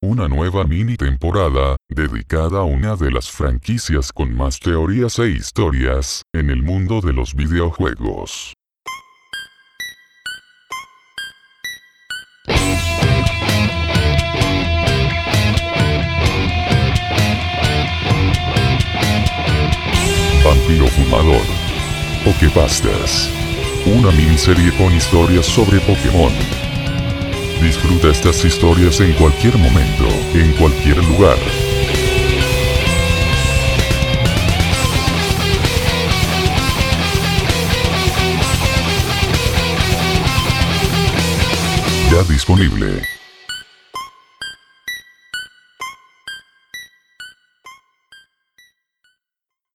una nueva mini temporada, dedicada a una de las franquicias con más teorías e historias, en el mundo de los videojuegos. Vampiro Fumador. Pokepastas. Una miniserie con historias sobre Pokémon. Disfruta estas historias en cualquier momento, en cualquier lugar. Ya disponible.